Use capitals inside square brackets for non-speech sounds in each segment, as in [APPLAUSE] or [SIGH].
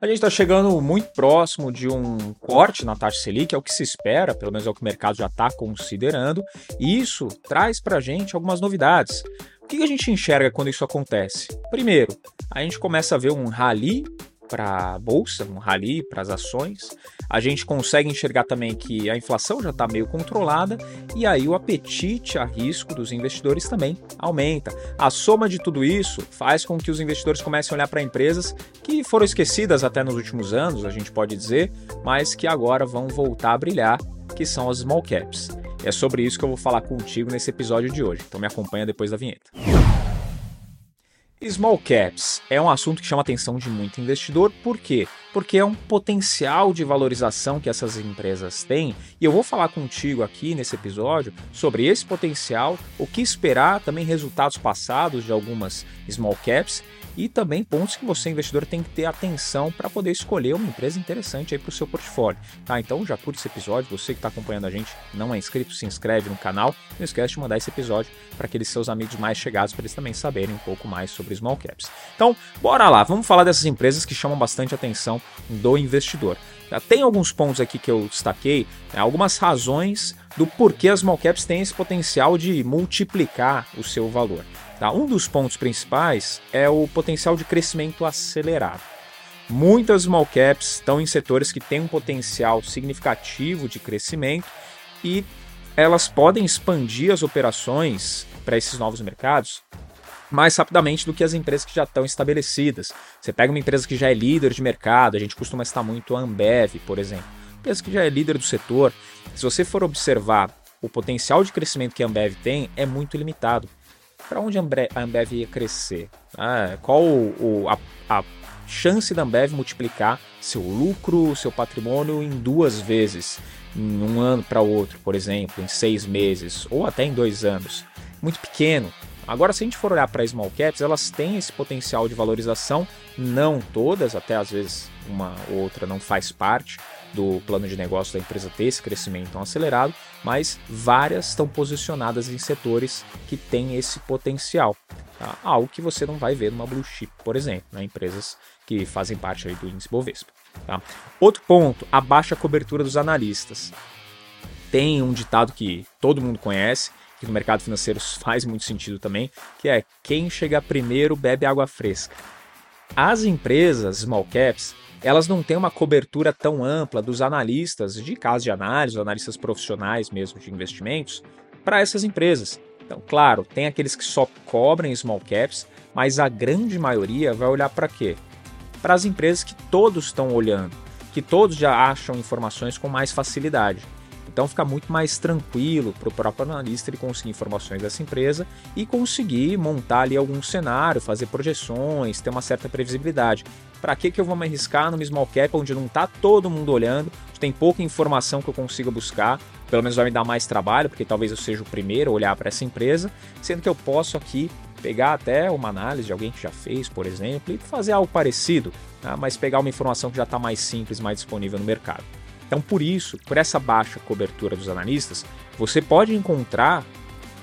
A gente está chegando muito próximo de um corte na taxa Selic, é o que se espera, pelo menos é o que o mercado já está considerando, e isso traz para a gente algumas novidades. O que a gente enxerga quando isso acontece? Primeiro, a gente começa a ver um rally para a bolsa, um rally para as ações. A gente consegue enxergar também que a inflação já está meio controlada e aí o apetite a risco dos investidores também aumenta. A soma de tudo isso faz com que os investidores comecem a olhar para empresas que foram esquecidas até nos últimos anos, a gente pode dizer, mas que agora vão voltar a brilhar, que são as small caps. E é sobre isso que eu vou falar contigo nesse episódio de hoje. Então me acompanha depois da vinheta. Small caps é um assunto que chama a atenção de muito investidor, por quê? Porque é um potencial de valorização que essas empresas têm, e eu vou falar contigo aqui nesse episódio sobre esse potencial, o que esperar, também resultados passados de algumas small caps e também pontos que você, investidor, tem que ter atenção para poder escolher uma empresa interessante para o seu portfólio. Tá? Então já curte esse episódio, você que está acompanhando a gente, não é inscrito, se inscreve no canal, não esquece de mandar esse episódio para aqueles seus amigos mais chegados, para eles também saberem um pouco mais sobre small caps. Então, bora lá, vamos falar dessas empresas que chamam bastante atenção do investidor. Tem alguns pontos aqui que eu destaquei, né, algumas razões do porquê as small caps têm esse potencial de multiplicar o seu valor. Tá? Um dos pontos principais é o potencial de crescimento acelerado. Muitas small caps estão em setores que têm um potencial significativo de crescimento e elas podem expandir as operações para esses novos mercados mais rapidamente do que as empresas que já estão estabelecidas. Você pega uma empresa que já é líder de mercado, a gente costuma estar muito a Ambev, por exemplo. Empresa que já é líder do setor, se você for observar o potencial de crescimento que a Ambev tem, é muito limitado para onde a Ambev ia crescer? Ah, qual o, a, a chance da Ambev multiplicar seu lucro, seu patrimônio em duas vezes, em um ano para outro, por exemplo, em seis meses ou até em dois anos? Muito pequeno. Agora, se a gente for olhar para small caps, elas têm esse potencial de valorização, não todas, até às vezes uma ou outra não faz parte do plano de negócio da empresa ter esse crescimento tão acelerado, mas várias estão posicionadas em setores que têm esse potencial. Tá? Algo que você não vai ver numa blue chip, por exemplo, né? empresas que fazem parte aí do índice Bovespa. Tá? Outro ponto, a baixa cobertura dos analistas. Tem um ditado que todo mundo conhece, que no mercado financeiro [LAUGHS] faz muito sentido também, que é quem chega primeiro bebe água fresca. As empresas small caps, elas não têm uma cobertura tão ampla dos analistas de casos de análise, analistas profissionais mesmo de investimentos, para essas empresas. Então, claro, tem aqueles que só cobrem small caps, mas a grande maioria vai olhar para quê? Para as empresas que todos estão olhando, que todos já acham informações com mais facilidade. Então fica muito mais tranquilo para o próprio analista ele conseguir informações dessa empresa e conseguir montar ali algum cenário, fazer projeções, ter uma certa previsibilidade. Para que, que eu vou me arriscar no small cap onde não está todo mundo olhando, tem pouca informação que eu consiga buscar, pelo menos vai me dar mais trabalho, porque talvez eu seja o primeiro a olhar para essa empresa, sendo que eu posso aqui pegar até uma análise de alguém que já fez, por exemplo, e fazer algo parecido, tá? mas pegar uma informação que já está mais simples, mais disponível no mercado. Então, por isso, por essa baixa cobertura dos analistas, você pode encontrar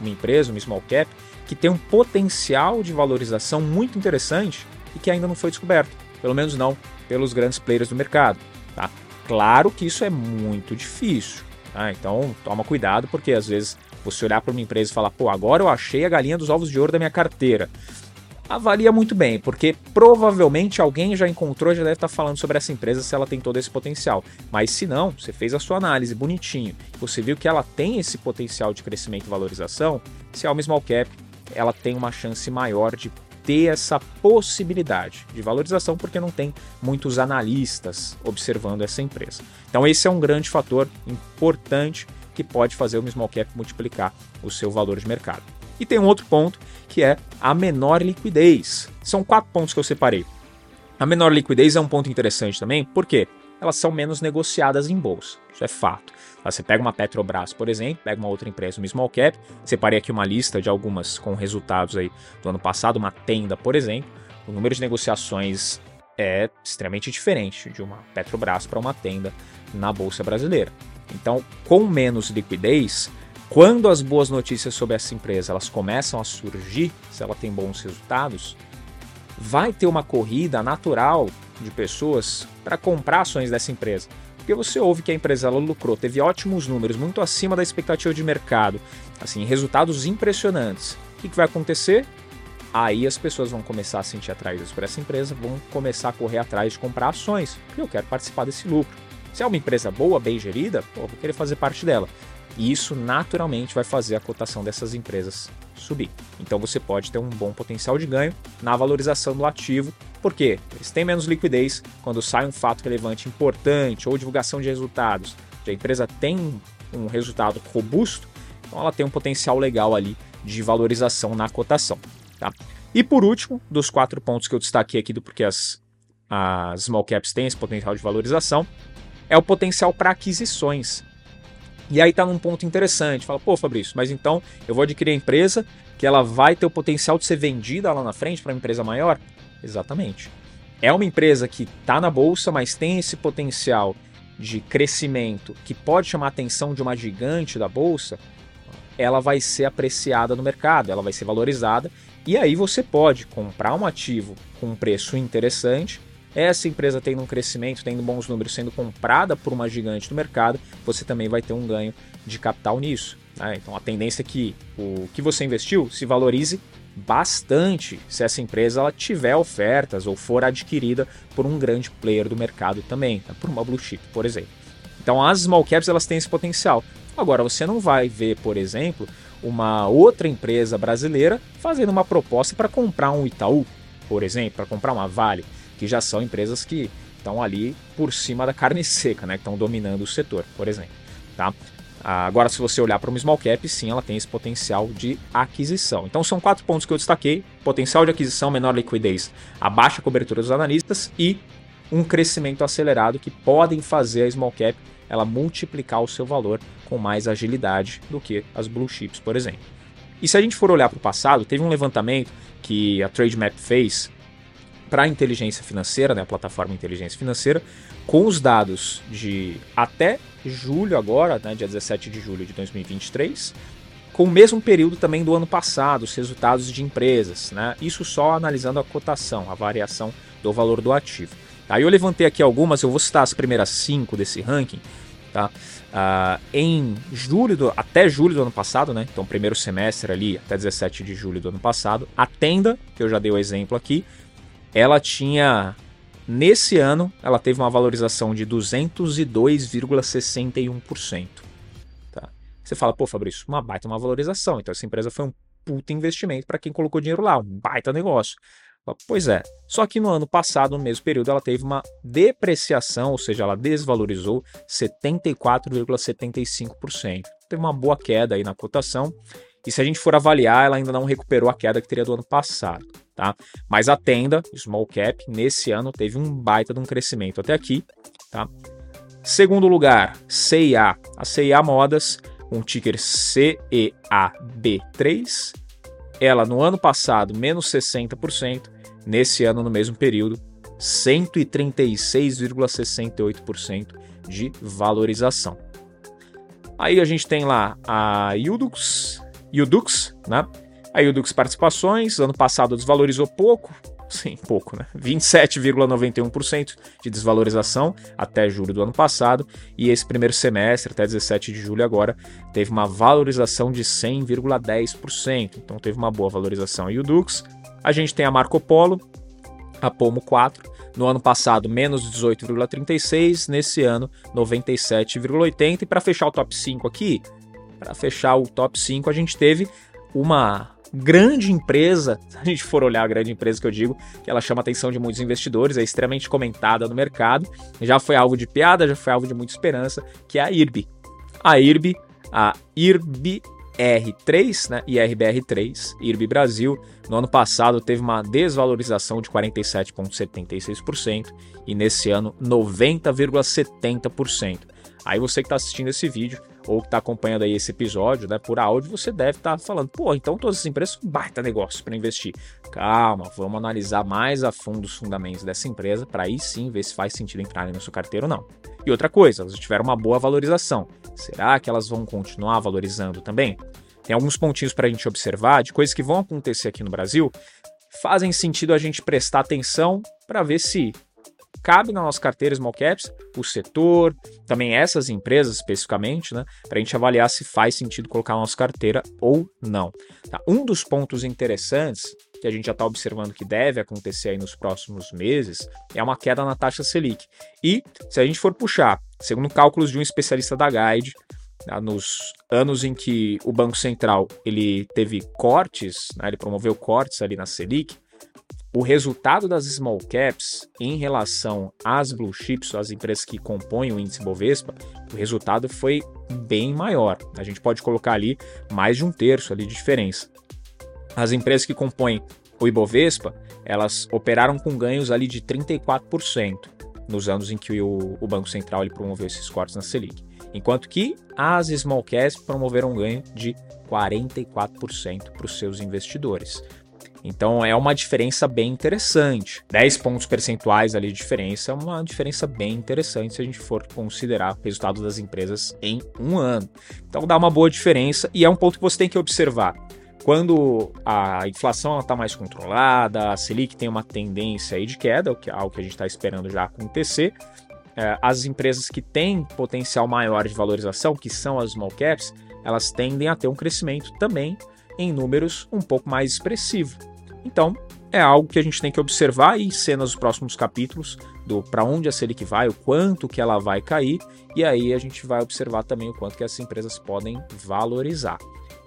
uma empresa, uma small cap, que tem um potencial de valorização muito interessante e que ainda não foi descoberto, pelo menos não pelos grandes players do mercado. Tá? Claro que isso é muito difícil, tá? então toma cuidado, porque às vezes você olhar para uma empresa e falar, pô, agora eu achei a galinha dos ovos de ouro da minha carteira avalia muito bem, porque provavelmente alguém já encontrou, já deve estar falando sobre essa empresa se ela tem todo esse potencial. Mas se não, você fez a sua análise bonitinho, você viu que ela tem esse potencial de crescimento e valorização, se é uma small cap, ela tem uma chance maior de ter essa possibilidade de valorização porque não tem muitos analistas observando essa empresa. Então esse é um grande fator importante que pode fazer o small cap multiplicar o seu valor de mercado. E tem um outro ponto que é a menor liquidez. São quatro pontos que eu separei. A menor liquidez é um ponto interessante também, porque elas são menos negociadas em bolsa. Isso é fato. Você pega uma Petrobras, por exemplo, pega uma outra empresa, uma small cap, separei aqui uma lista de algumas com resultados aí do ano passado, uma tenda, por exemplo. O número de negociações é extremamente diferente de uma Petrobras para uma tenda na bolsa brasileira. Então, com menos liquidez, quando as boas notícias sobre essa empresa elas começam a surgir, se ela tem bons resultados, vai ter uma corrida natural de pessoas para comprar ações dessa empresa. Porque você ouve que a empresa ela lucrou, teve ótimos números, muito acima da expectativa de mercado, assim, resultados impressionantes. O que, que vai acontecer? Aí as pessoas vão começar a sentir atraídas por essa empresa, vão começar a correr atrás de comprar ações, porque eu quero participar desse lucro. Se é uma empresa boa, bem gerida, pô, vou querer fazer parte dela. E isso naturalmente vai fazer a cotação dessas empresas subir. Então você pode ter um bom potencial de ganho na valorização do ativo, porque eles têm menos liquidez quando sai um fato relevante importante ou divulgação de resultados. A empresa tem um resultado robusto, então ela tem um potencial legal ali de valorização na cotação. Tá? E por último, dos quatro pontos que eu destaquei aqui do porque as, as small caps têm esse potencial de valorização, é o potencial para aquisições. E aí tá num ponto interessante. Fala, pô, Fabrício, mas então eu vou adquirir a empresa que ela vai ter o potencial de ser vendida lá na frente para uma empresa maior? Exatamente. É uma empresa que está na bolsa, mas tem esse potencial de crescimento que pode chamar a atenção de uma gigante da bolsa, ela vai ser apreciada no mercado, ela vai ser valorizada, e aí você pode comprar um ativo com um preço interessante essa empresa tendo um crescimento, tendo bons números, sendo comprada por uma gigante no mercado, você também vai ter um ganho de capital nisso. Né? Então a tendência é que o que você investiu se valorize bastante se essa empresa ela tiver ofertas ou for adquirida por um grande player do mercado também, né? por uma blue chip, por exemplo. Então as small caps elas têm esse potencial. Agora você não vai ver, por exemplo, uma outra empresa brasileira fazendo uma proposta para comprar um Itaú, por exemplo, para comprar uma Vale que já são empresas que estão ali por cima da carne seca, né, que estão dominando o setor, por exemplo. Tá? Agora, se você olhar para uma small cap, sim, ela tem esse potencial de aquisição. Então, são quatro pontos que eu destaquei: potencial de aquisição, menor liquidez, a baixa cobertura dos analistas e um crescimento acelerado que podem fazer a small cap ela multiplicar o seu valor com mais agilidade do que as blue chips, por exemplo. E se a gente for olhar para o passado, teve um levantamento que a Trademap fez para a inteligência financeira, né, a plataforma inteligência financeira, com os dados de até julho agora, né, dia 17 de julho de 2023, com o mesmo período também do ano passado, os resultados de empresas, né? Isso só analisando a cotação, a variação do valor do ativo. Aí eu levantei aqui algumas, eu vou citar as primeiras cinco desse ranking, tá? Uh, em julho do, até julho do ano passado, né? Então primeiro semestre ali até 17 de julho do ano passado, a Tenda, que eu já dei o exemplo aqui, ela tinha nesse ano ela teve uma valorização de 202,61%. Tá? Você fala, pô, Fabrício, uma baita uma valorização. Então essa empresa foi um puta investimento para quem colocou dinheiro lá, um baita negócio. Pois é. Só que no ano passado, no mesmo período, ela teve uma depreciação, ou seja, ela desvalorizou 74,75%. Teve uma boa queda aí na cotação. E se a gente for avaliar, ela ainda não recuperou a queda que teria do ano passado tá? Mas a tenda, small cap, nesse ano teve um baita de um crescimento até aqui, tá? Segundo lugar, CIA, a CIA Modas, um ticker CEAB3. Ela no ano passado menos 60%, nesse ano no mesmo período 136,68% de valorização. Aí a gente tem lá a Udux, Udux, né? Aí o Dux Participações, ano passado desvalorizou pouco, sim, pouco, né? 27,91% de desvalorização até julho do ano passado, e esse primeiro semestre, até 17 de julho agora, teve uma valorização de 100,10%. Então teve uma boa valorização. O Dux, a gente tem a Marco Polo, a Pomo 4, no ano passado menos 18,36, nesse ano 97,80. E para fechar o top 5 aqui, para fechar o top 5, a gente teve uma grande empresa, [LAUGHS] se a gente for olhar a grande empresa que eu digo, que ela chama a atenção de muitos investidores, é extremamente comentada no mercado, já foi alvo de piada, já foi alvo de muita esperança, que é a IRB. A IRB, a IRB R3, né, IRBR3, IRB Brasil, no ano passado teve uma desvalorização de 47,76% e nesse ano 90,70%. Aí você que está assistindo esse vídeo ou que está acompanhando aí esse episódio, né, por áudio, você deve estar tá falando, pô, então todas essas empresas são baita negócio para investir. Calma, vamos analisar mais a fundo os fundamentos dessa empresa para aí sim ver se faz sentido entrar na sua carteira ou não. E outra coisa, elas tiveram uma boa valorização. Será que elas vão continuar valorizando também? Tem alguns pontinhos para a gente observar de coisas que vão acontecer aqui no Brasil fazem sentido a gente prestar atenção para ver se cabe na nossa carteira small caps, o setor, também essas empresas especificamente, né, para a gente avaliar se faz sentido colocar na nossa carteira ou não. Tá? Um dos pontos interessantes que a gente já está observando que deve acontecer aí nos próximos meses é uma queda na taxa Selic. E se a gente for puxar, segundo cálculos de um especialista da Guide, tá, nos anos em que o Banco Central ele teve cortes, né, ele promoveu cortes ali na Selic, o resultado das small caps em relação às blue chips, as empresas que compõem o índice Bovespa, o resultado foi bem maior. A gente pode colocar ali mais de um terço ali de diferença. As empresas que compõem o Ibovespa, elas operaram com ganhos ali de 34% nos anos em que o, o Banco Central promoveu esses cortes na Selic. Enquanto que as small caps promoveram um ganho de 44% para os seus investidores. Então é uma diferença bem interessante. 10 pontos percentuais ali de diferença é uma diferença bem interessante se a gente for considerar o resultado das empresas em um ano. Então dá uma boa diferença e é um ponto que você tem que observar. Quando a inflação está mais controlada, a Selic tem uma tendência aí de queda, o que é algo que a gente está esperando já acontecer, é, as empresas que têm potencial maior de valorização, que são as small caps, elas tendem a ter um crescimento também em números um pouco mais expressivo. Então, é algo que a gente tem que observar e ser nos próximos capítulos do para onde a Selic vai, o quanto que ela vai cair, e aí a gente vai observar também o quanto que essas empresas podem valorizar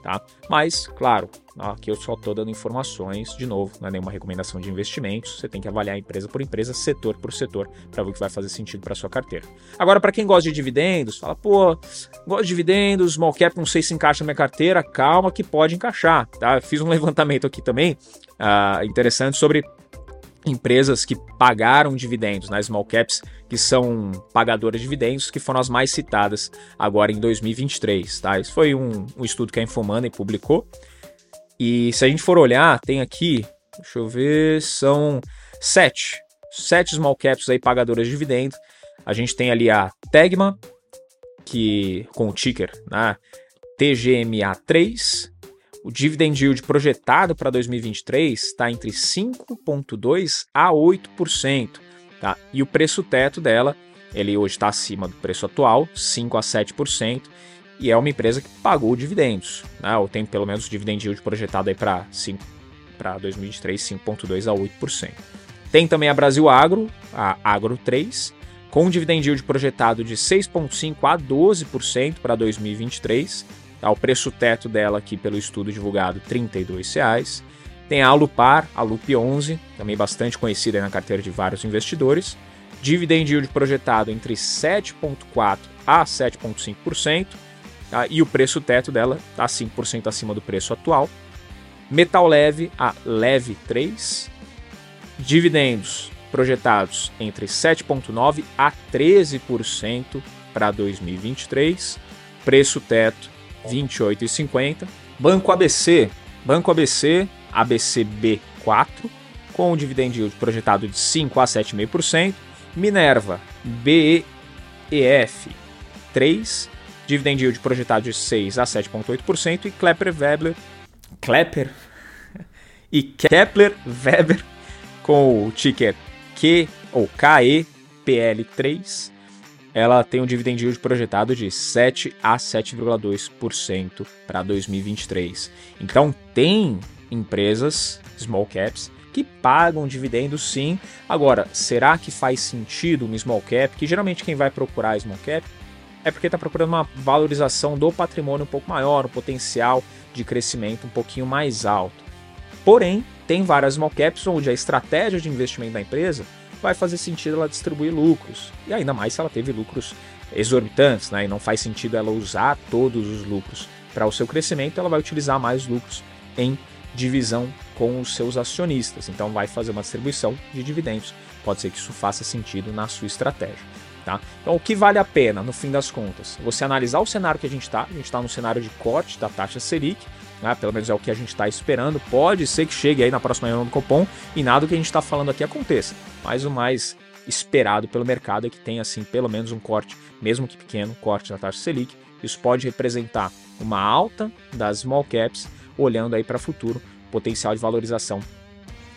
tá? Mas, claro, aqui eu só estou dando informações, de novo, não é nenhuma recomendação de investimentos, você tem que avaliar empresa por empresa, setor por setor, para ver o que vai fazer sentido para sua carteira. Agora, para quem gosta de dividendos, fala, pô, gosto de dividendos, small cap, não sei se encaixa na minha carteira, calma que pode encaixar, tá? fiz um [LAUGHS] levantamento aqui também, uh, interessante sobre empresas que pagaram dividendos, né, small caps, que são pagadoras de dividendos, que foram as mais citadas agora em 2023. Tá? Isso foi um, um estudo que a Infomoney publicou. E se a gente for olhar, tem aqui, deixa eu ver, são sete, sete small caps aí pagadoras de dividendos. A gente tem ali a Tegma, que com o ticker, né, TGMA3, o dividend yield projetado para 2023 está entre 5,2% a 8%. Tá? E o preço teto dela, ele hoje está acima do preço atual, 5 a 7%, e é uma empresa que pagou dividendos. Né? Ou tem pelo menos o dividend yield projetado para 2023, 5,2% a 8%. Tem também a Brasil Agro, a Agro 3, com um dividend yield projetado de 6,5% a 12% para 2023 Tá? O preço teto dela aqui pelo estudo divulgado, R$ reais. Tem a Alupar, a Lup 11, também bastante conhecida na carteira de vários investidores. Dividend yield projetado entre 7,4% a 7,5%. Tá? E o preço teto dela está 5% acima do preço atual. Metal Leve, a Leve 3. Dividendos projetados entre 7,9% a 13% para 2023. Preço teto 28,50. Banco ABC, Banco ABC, ABCB4, com um dividend yield projetado de 5 a 7,5%. Minerva, BEF 3, dividend yield projetado de 6 a 7,8%. E Klepper Weber, Klepper e Kepler Weber com o ticker Q ou KEPL3 ela tem um dividend yield projetado de 7 a 7,2% para 2023. Então tem empresas, small caps, que pagam dividendos sim. Agora, será que faz sentido um small cap? Que geralmente quem vai procurar small cap é porque está procurando uma valorização do patrimônio um pouco maior, um potencial de crescimento um pouquinho mais alto. Porém, tem várias small caps onde a estratégia de investimento da empresa vai fazer sentido ela distribuir lucros. E ainda mais se ela teve lucros exorbitantes, né? E não faz sentido ela usar todos os lucros para o seu crescimento, ela vai utilizar mais lucros em divisão com os seus acionistas. Então vai fazer uma distribuição de dividendos. Pode ser que isso faça sentido na sua estratégia. Tá? Então, o que vale a pena, no fim das contas? Você analisar o cenário que a gente está. A gente está no cenário de corte da taxa Selic, né? pelo menos é o que a gente está esperando. Pode ser que chegue aí na próxima reunião do Copom e nada do que a gente está falando aqui aconteça. Mas o mais esperado pelo mercado é que tenha, assim, pelo menos um corte, mesmo que pequeno, corte da taxa Selic. Isso pode representar uma alta das small caps, olhando aí para futuro, potencial de valorização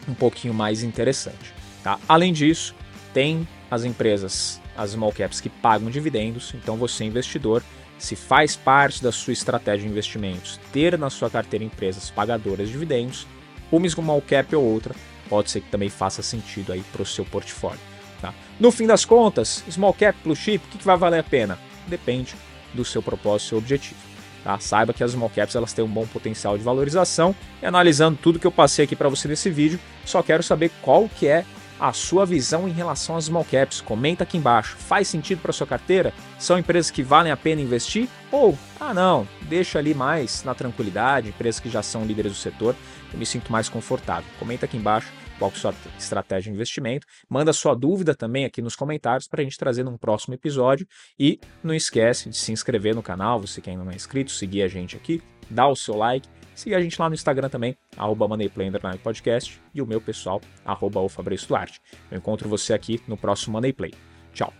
um pouquinho mais interessante. Tá? Além disso, tem as empresas, as small caps que pagam dividendos, então você investidor, se faz parte da sua estratégia de investimentos ter na sua carteira empresas pagadoras de dividendos, uma small cap ou outra pode ser que também faça sentido aí para o seu portfólio. Tá? No fim das contas, small cap, blue chip, o que, que vai valer a pena? Depende do seu propósito, do seu objetivo. Tá? Saiba que as small caps elas têm um bom potencial de valorização e analisando tudo que eu passei aqui para você nesse vídeo, só quero saber qual que é a sua visão em relação às small caps. Comenta aqui embaixo. Faz sentido para sua carteira? São empresas que valem a pena investir? Ou, ah não, deixa ali mais na tranquilidade, empresas que já são líderes do setor, eu me sinto mais confortável. Comenta aqui embaixo qual é a sua estratégia de investimento. Manda sua dúvida também aqui nos comentários para a gente trazer num próximo episódio. E não esquece de se inscrever no canal, você que ainda não é inscrito, seguir a gente aqui, dá o seu like Siga a gente lá no Instagram também, arroba Moneyplay Podcast, e o meu pessoal, arroba o Fabrício Duarte. Eu encontro você aqui no próximo Moneyplay. Tchau!